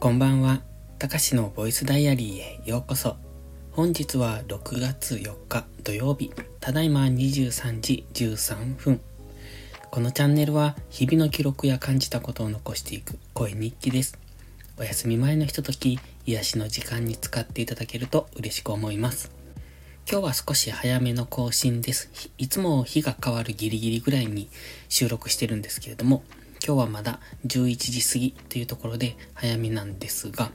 こんばんは。たかしのボイスダイアリーへようこそ。本日は6月4日土曜日、ただいま23時13分。このチャンネルは日々の記録や感じたことを残していく声日記です。お休み前のひととき、癒しの時間に使っていただけると嬉しく思います。今日は少し早めの更新です。いつも日が変わるギリギリぐらいに収録してるんですけれども、今日はまだ11時過ぎというところで早めなんですが、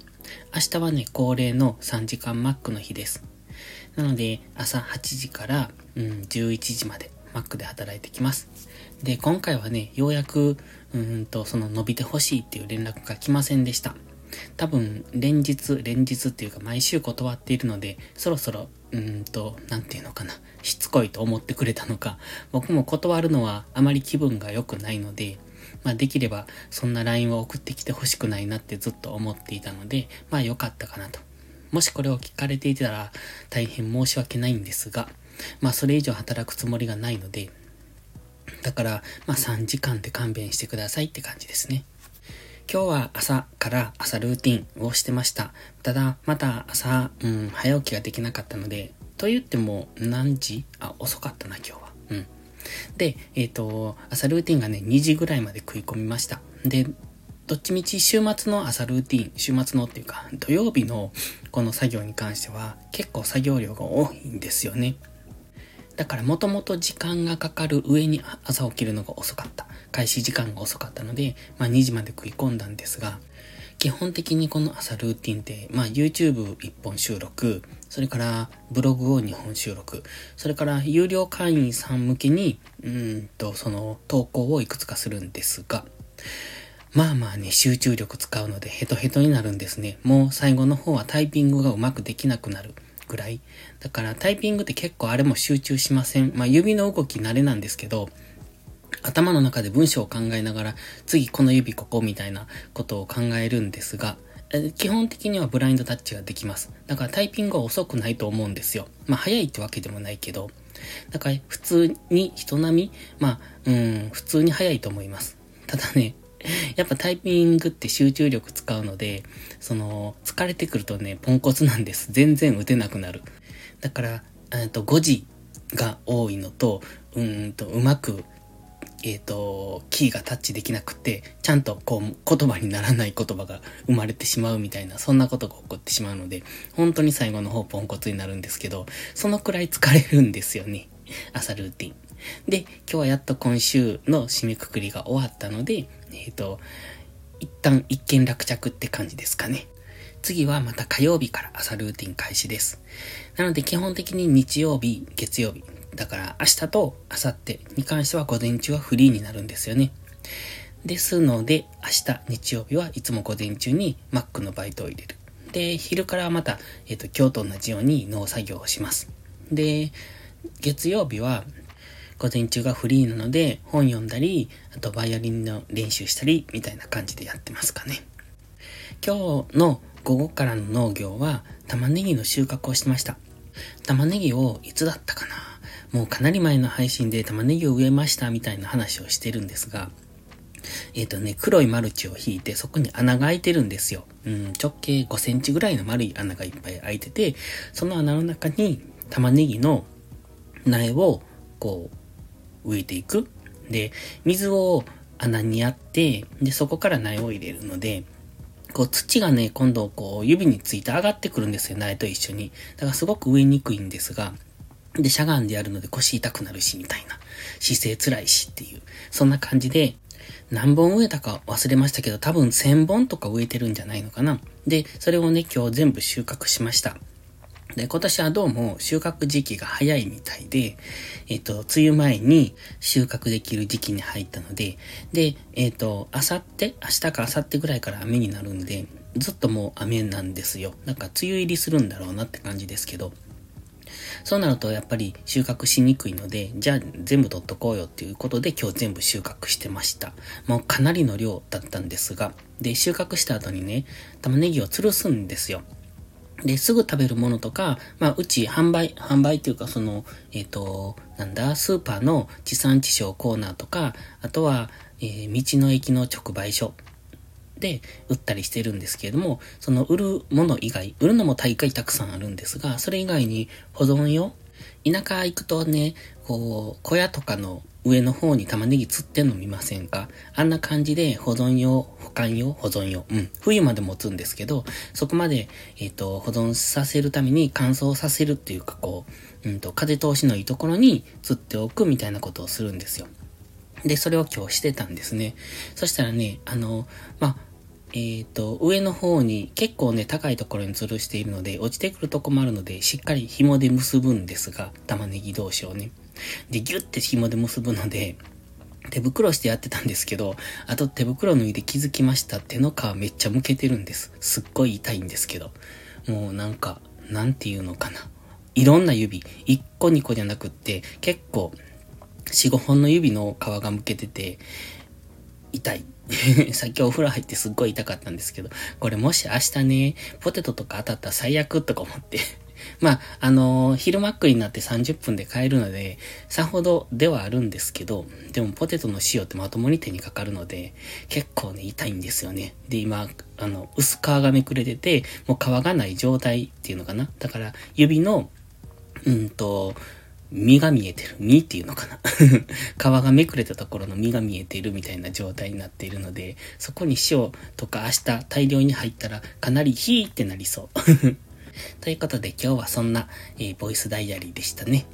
明日はね、恒例の3時間マックの日です。なので、朝8時から、うん、11時までマックで働いてきます。で、今回はね、ようやく、うんと、その伸びてほしいっていう連絡が来ませんでした。多分、連日、連日っていうか毎週断っているので、そろそろ、うんと、なんていうのかな、しつこいと思ってくれたのか、僕も断るのはあまり気分が良くないので、まあできればそんな LINE を送ってきてほしくないなってずっと思っていたので、まあ良かったかなと。もしこれを聞かれていたら大変申し訳ないんですが、まあそれ以上働くつもりがないので、だから、まあ3時間で勘弁してくださいって感じですね。今日は朝から朝ルーティンをしてました。ただ、また朝、うん、早起きができなかったので、と言っても何時？あ、遅かったな、今日は。うん。で、えっ、ー、と、朝ルーティンがね、2時ぐらいまで食い込みました。で、どっちみち週末の朝ルーティン、週末のっていうか、土曜日のこの作業に関しては結構作業量が多いんですよね。だからもともと時間がかかる上に朝起きるのが遅かった。開始時間が遅かったので、まあ2時まで食い込んだんですが、基本的にこの朝ルーティンって、まあ YouTube1 本収録、それからブログを2本収録、それから有料会員さん向けに、うんと、その投稿をいくつかするんですが、まあまあね、集中力使うのでヘトヘトになるんですね。もう最後の方はタイピングがうまくできなくなるぐらい。だからタイピングって結構あれも集中しません。まあ指の動き慣れなんですけど、頭の中で文章を考えながら、次この指ここみたいなことを考えるんですが、基本的にはブラインドタッチができます。だからタイピングは遅くないと思うんですよ。まあ早いってわけでもないけど。だから普通に人並み、まあ、うん、普通に早いと思います。ただね、やっぱタイピングって集中力使うので、その、疲れてくるとね、ポンコツなんです。全然打てなくなる。だから、えっと、5時が多いのと、うんと、うまくえっ、ー、と、キーがタッチできなくて、ちゃんとこう、言葉にならない言葉が生まれてしまうみたいな、そんなことが起こってしまうので、本当に最後の方ポンコツになるんですけど、そのくらい疲れるんですよね。朝ルーティン。で、今日はやっと今週の締めくくりが終わったので、えっ、ー、と、一旦一件落着って感じですかね。次はまた火曜日から朝ルーティン開始です。なので基本的に日曜日、月曜日、だから明日と明後日に関しては午前中はフリーになるんですよね。ですので、明日日曜日はいつも午前中に Mac のバイトを入れる。で、昼からまた、えっ、ー、と、今日と同じように農作業をします。で、月曜日は午前中がフリーなので本読んだり、あとバイオリンの練習したり、みたいな感じでやってますかね。今日の午後からの農業は玉ねぎの収穫をしてました。玉ねぎをいつだったかなもうかなり前の配信で玉ねぎを植えましたみたいな話をしてるんですが、えっ、ー、とね、黒いマルチを引いて、そこに穴が開いてるんですよ。うん、直径5センチぐらいの丸い穴がいっぱい開いてて、その穴の中に玉ねぎの苗をこう植えていく。で、水を穴にやって、で、そこから苗を入れるので、こう土がね、今度こう指について上がってくるんですよ、苗と一緒に。だからすごく植えにくいんですが、で、しゃがんでやるので腰痛くなるし、みたいな。姿勢辛いしっていう。そんな感じで、何本植えたか忘れましたけど、多分1000本とか植えてるんじゃないのかな。で、それをね、今日全部収穫しました。で、今年はどうも収穫時期が早いみたいで、えっ、と、梅雨前に収穫できる時期に入ったので、で、えっ、と、あさって、明日かあさってぐらいから雨になるんで、ずっともう雨なんですよ。なんか梅雨入りするんだろうなって感じですけど、そうなるとやっぱり収穫しにくいので、じゃあ全部取っとこうよっていうことで今日全部収穫してました。もうかなりの量だったんですが、で、収穫した後にね、玉ねぎを吊るすんですよ。で、すぐ食べるものとか、まあ、うち販売、販売っていうか、その、えっ、ー、と、なんだ、スーパーの地産地消コーナーとか、あとは、えー、道の駅の直売所で売ったりしてるんですけれども、その売るもの以外、売るのも大会たくさんあるんですが、それ以外に保存用田舎行くとね、こう、小屋とかの上の方に玉ねぎ釣ってんの見ませんか？あんな感じで保存用、保管用、保存用。うん。冬まで持つんですけど、そこまで、えっ、ー、と、保存させるために乾燥させるっていうか、こう、うんと、風通しのいいところに釣っておくみたいなことをするんですよ。で、それを今日してたんですね。そしたらね、あの、まあ、えっ、ー、と、上の方に結構ね、高いところに吊るしているので、落ちてくるとこもあるので、しっかり紐で結ぶんですが、玉ねぎ同士をね。で、ギュッて紐で結ぶので、手袋してやってたんですけど、あと手袋脱いで気づきました。手の皮めっちゃむけてるんです。すっごい痛いんですけど。もうなんか、なんていうのかな。いろんな指、1個2個じゃなくって、結構、4、5本の指の皮がむけてて、痛い。さっきお風呂入ってすっごい痛かったんですけど、これもし明日ね、ポテトとか当たったら最悪とか思って まあ、あのー、昼マックになって30分で買えるので、さほどではあるんですけど、でもポテトの塩ってまともに手にかかるので、結構ね、痛いんですよね。で、今、あの、薄皮がめくれてて、もう皮がない状態っていうのかな。だから、指の、うんと、身が見えてる。身っていうのかな 皮がめくれたところの身が見えているみたいな状態になっているので、そこに塩とか明日大量に入ったらかなりヒーってなりそう ということで今日はそんな、えー、ボイスダイアリーでしたね。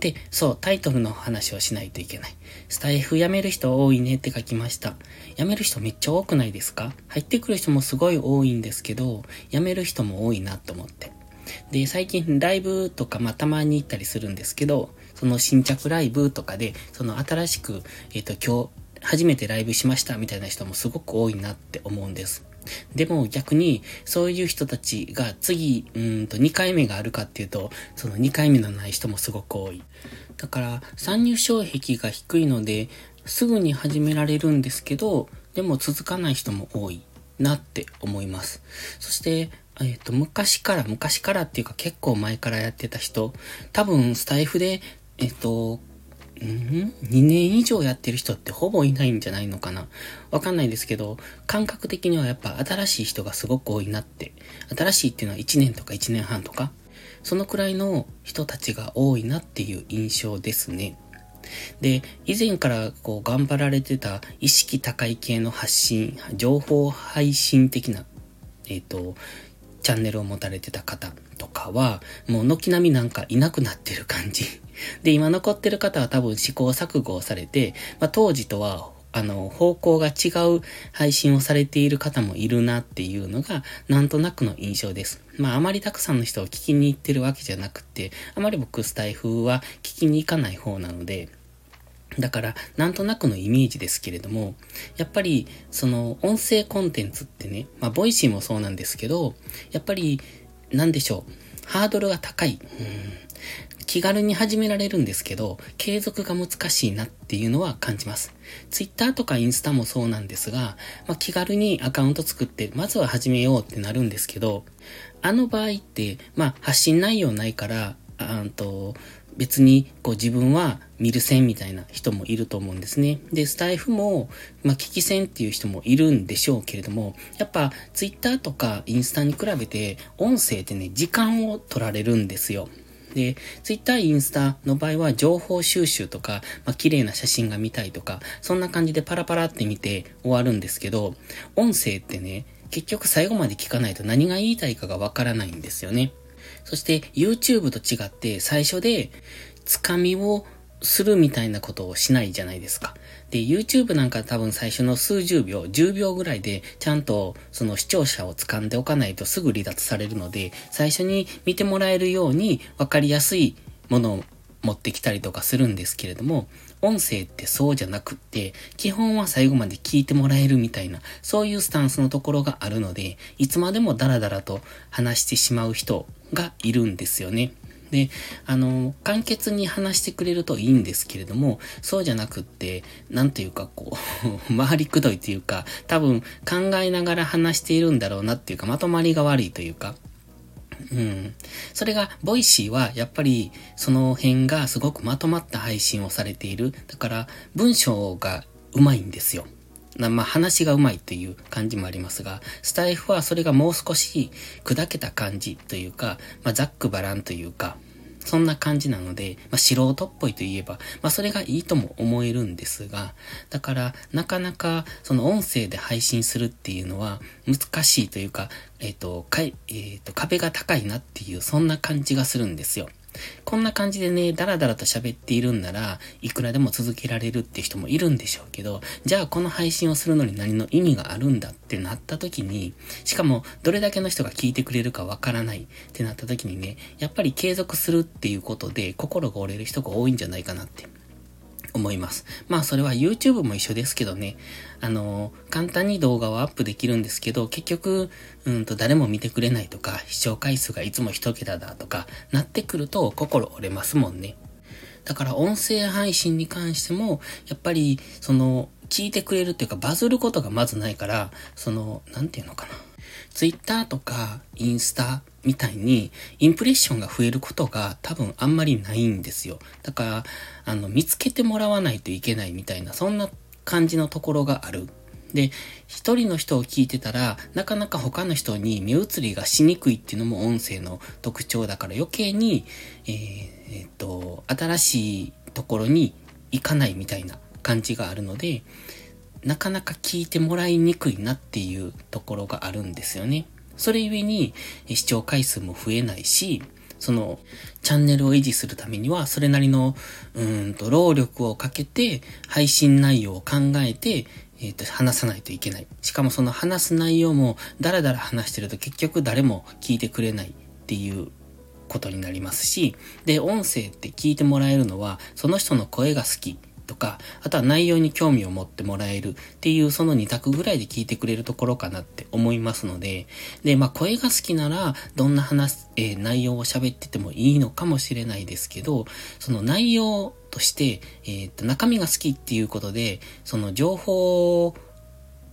で、そう、タイトルの話をしないといけない。スタイフ辞める人多いねって書きました。辞める人めっちゃ多くないですか？入ってくる人もすごい多いんですけど、辞める人も多いなと思って。で、最近ライブとか、まあ、たまに行ったりするんですけど、その新着ライブとかで、その新しく、えっ、ー、と、今日、初めてライブしましたみたいな人もすごく多いなって思うんです。でも逆に、そういう人たちが次、うんと2回目があるかっていうと、その2回目のない人もすごく多い。だから、参入障壁が低いので、すぐに始められるんですけど、でも続かない人も多いなって思います。そして、えっ、ー、と、昔から、昔からっていうか結構前からやってた人、多分スタイフで、えっ、ー、と、ん ?2 年以上やってる人ってほぼいないんじゃないのかなわかんないですけど、感覚的にはやっぱ新しい人がすごく多いなって。新しいっていうのは1年とか1年半とか、そのくらいの人たちが多いなっていう印象ですね。で、以前からこう頑張られてた意識高い系の発信、情報配信的な、えっ、ー、と、チャンネルを持たれてた方とかは、もう軒並みなんかいなくなってる感じ。で、今残ってる方は多分試行錯誤をされて、まあ、当時とはあの、方向が違う配信をされている方もいるなっていうのが、なんとなくの印象です。まあ、あまりたくさんの人を聞きに行ってるわけじゃなくて、あまり僕、スタエフは聞きに行かない方なので、だから、なんとなくのイメージですけれども、やっぱり、その、音声コンテンツってね、まあ、 Voicy もそうなんですけど、やっぱり、なんでしょう、ハードルが高い。うん、気軽に始められるんですけど、継続が難しいなっていうのは感じます。ツイッターとかインスタもそうなんですが、まあ、気軽にアカウント作って、まずは始めようってなるんですけど、あの場合って、まあ、発信内容ないから、あと、別にこう自分は見る線みたいな人もいると思うんですね。で、スタイフも、まあ、聞き線っていう人もいるんでしょうけれども、やっぱツイッターとかインスタに比べて音声ってね、時間を取られるんですよ。で、ツイッター、インスタの場合は情報収集とか、まあ、綺麗な写真が見たいとか、そんな感じでパラパラって見て終わるんですけど、音声ってね、結局最後まで聞かないと何が言いたいかがわからないんですよね。そして YouTube と違って最初でつかみをするみたいなことをしないじゃないですか。で、YouTube なんか多分最初の数十秒、10秒ぐらいでちゃんとその視聴者を掴んでおかないとすぐ離脱されるので、最初に見てもらえるようにわかりやすいものを持ってきたりとかするんですけれども、音声ってそうじゃなくって、基本は最後まで聞いてもらえるみたいな、そういうスタンスのところがあるので、いつまでもダラダラと話してしまう人がいるんですよね。で、あの、簡潔に話してくれるといいんですけれども、そうじゃなくって、なんていうかこう 回りくどいというか、多分考えながら話しているんだろうなっていうか、まとまりが悪いというか、うん。それが、 Voicy は、やっぱり、その辺がすごくまとまった配信をされている。だから、文章がうまいんですよ。まあ、話がうまいという感じもありますが、スタイフはそれがもう少し砕けた感じというか、まあ、ざっくばらんというか、そんな感じなので、まあ、素人っぽいといえば、まあ、それがいいとも思えるんですが、だから、なかなか、その音声で配信するっていうのは、難しいというか、えっ、ー、と、かい、えっ、ー、と、壁が高いなっていう、そんな感じがするんですよ。こんな感じでね、ダラダラと喋っているんなら、いくらでも続けられるって人もいるんでしょうけど、じゃあこの配信をするのに何の意味があるんだってなった時に、しかもどれだけの人が聞いてくれるかわからないってなった時にね、やっぱり継続するっていうことで心が折れる人が多いんじゃないかなって。思います。まあそれは YouTube も一緒ですけどね、あの、簡単に動画をアップできるんですけど、結局、うんと誰も見てくれないとか、視聴回数がいつも一桁だとか、なってくると心折れますもんね。だから音声配信に関しても、やっぱり、その、聞いてくれるっていうか、バズることがまずないから、その、なんていうのかな。ツイッターとかインスタみたいにインプレッションが増えることが多分あんまりないんですよ。だから、あの、見つけてもらわないといけないみたいな、そんな感じのところがある。で、一人の人を聞いてたら、なかなか他の人に目移りがしにくいっていうのも音声の特徴だから余計に、えー、えー、っと、新しいところに行かないみたいな感じがあるので、なかなか聞いてもらいにくいなっていうところがあるんですよね。それゆえに視聴回数も増えないし、その、チャンネルを維持するためには、それなりの、うんと、労力をかけて、配信内容を考えて、えっ、ー、と、話さないといけない。しかもその話す内容も、だらだら話してると結局誰も聞いてくれないっていうことになりますし、で、音声って聞いてもらえるのは、その人の声が好きとか、あとは内容に興味を持ってもらえるっていうその2択ぐらいで聞いてくれるところかなって思いますので、で、まあ声が好きなら、どんな話、えー、内容を喋っててもいいのかもしれないですけど、その内容として、えー、っと、中身が好きっていうことで、その情報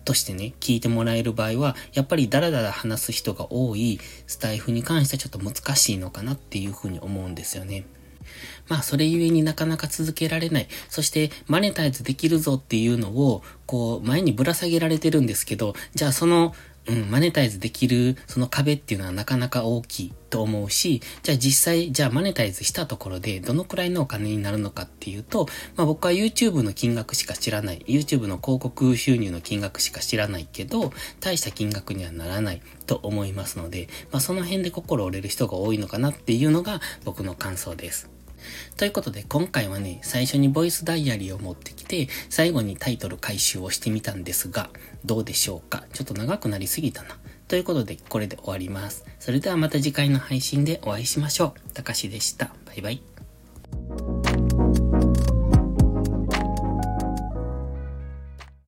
としてね、聞いてもらえる場合は、やっぱりダラダラ話す人が多いスタイフに関してはちょっと難しいのかなっていうふうに思うんですよね。まあ、それゆえになかなか続けられない。そして、マネタイズできるぞっていうのを、こう、前にぶら下げられてるんですけど、じゃあその、うん、マネタイズできる、その壁っていうのはなかなか大きいと思うし、じゃあ実際、じゃあマネタイズしたところで、どのくらいのお金になるのかっていうと、まあ僕は YouTube の金額しか知らない。YouTube の広告収入の金額しか知らないけど、大した金額にはならないと思いますので、まあその辺で心折れる人が多いのかなっていうのが僕の感想です。ということで今回はね、最初にボイスダイアリーを持ってきて、最後にタイトル回収をしてみたんですが、どうでしょうか？ちょっと長くなりすぎたな。ということで、これで終わります。それではまた次回の配信でお会いしましょう。たかしでした。バイバイ。